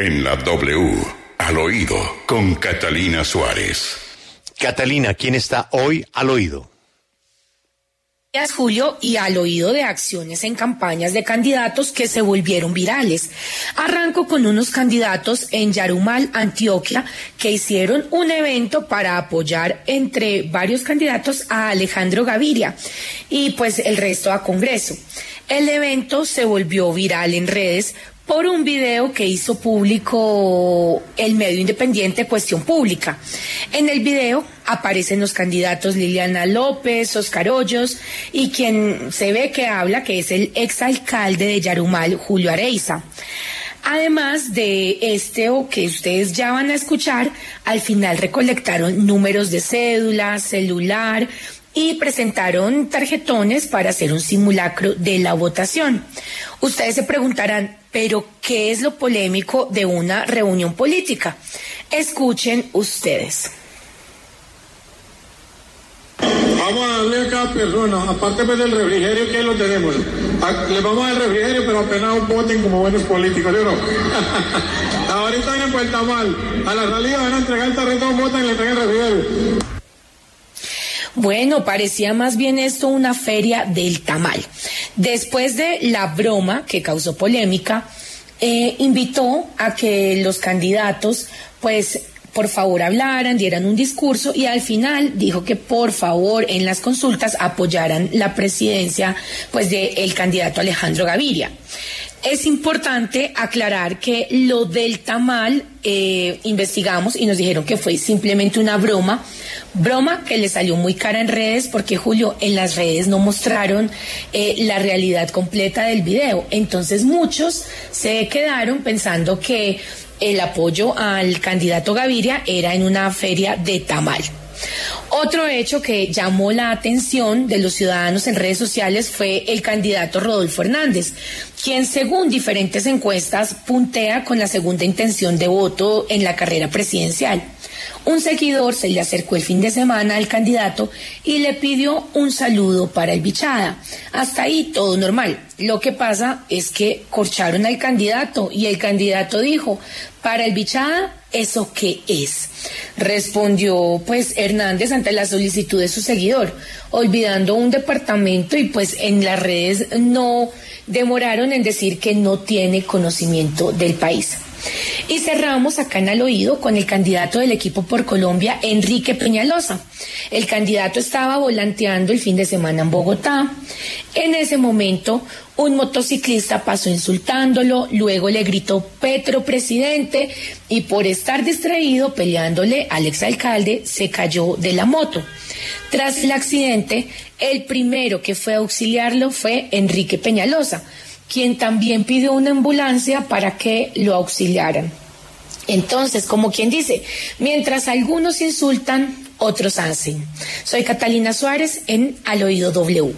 En la W, al oído, con Catalina Suárez. Catalina, ¿quién está hoy al oído? Julio y al oído de acciones en campañas de candidatos que se volvieron virales. Arranco con unos candidatos en Yarumal, Antioquia, que hicieron un evento para apoyar entre varios candidatos a Alejandro Gaviria y pues el resto a Congreso. El evento se volvió viral en redes por un video que hizo público el medio independiente Cuestión Pública. En el video aparecen los candidatos Liliana López, Oscar Hoyos y quien se ve que habla, que es el exalcalde de Yarumal, Julio Areiza. Además de este o que ustedes ya van a escuchar, al final recolectaron números de cédula, celular, y presentaron tarjetones para hacer un simulacro de la votación. Ustedes se preguntarán, pero ¿qué es lo polémico de una reunión política? Escuchen ustedes. Vamos a darle a cada persona, aparte pues del refrigerio que lo tenemos, le vamos a dar refrigerio, pero apenas voten como buenos políticos, ¿sí no? Ahorita por el tamal, a la salida van a entregar el tarrito, votan y le entregan el refrigerio. Bueno, parecía más bien esto una feria del tamal. Después de la broma que causó polémica, eh, invitó a que los candidatos, pues, por favor hablaran, dieran un discurso y al final dijo que por favor en las consultas apoyaran la presidencia pues del candidato Alejandro Gaviria. Es importante aclarar que lo del tamal eh, investigamos y nos dijeron que fue simplemente una broma, broma que le salió muy cara en redes porque Julio en las redes no mostraron eh, la realidad completa del video. Entonces muchos se quedaron pensando que el apoyo al candidato Gaviria era en una feria de tamal. Otro hecho que llamó la atención de los ciudadanos en redes sociales fue el candidato Rodolfo Hernández, quien según diferentes encuestas puntea con la segunda intención de voto en la carrera presidencial. Un seguidor se le acercó el fin de semana al candidato y le pidió un saludo para el bichada. Hasta ahí todo normal. Lo que pasa es que corcharon al candidato y el candidato dijo, para el bichada, ¿eso qué es? Respondió pues Hernández ante la solicitud de su seguidor, olvidando un departamento y pues en las redes no demoraron en decir que no tiene conocimiento del país. Y cerramos acá en al oído con el candidato del equipo por Colombia, Enrique Peñalosa. El candidato estaba volanteando el fin de semana en Bogotá. En ese momento, un motociclista pasó insultándolo, luego le gritó Petro presidente y por estar distraído peleándole al exalcalde se cayó de la moto. Tras el accidente, el primero que fue a auxiliarlo fue Enrique Peñalosa quien también pidió una ambulancia para que lo auxiliaran. Entonces, como quien dice, mientras algunos insultan, otros hacen. Soy Catalina Suárez en Al Oído W.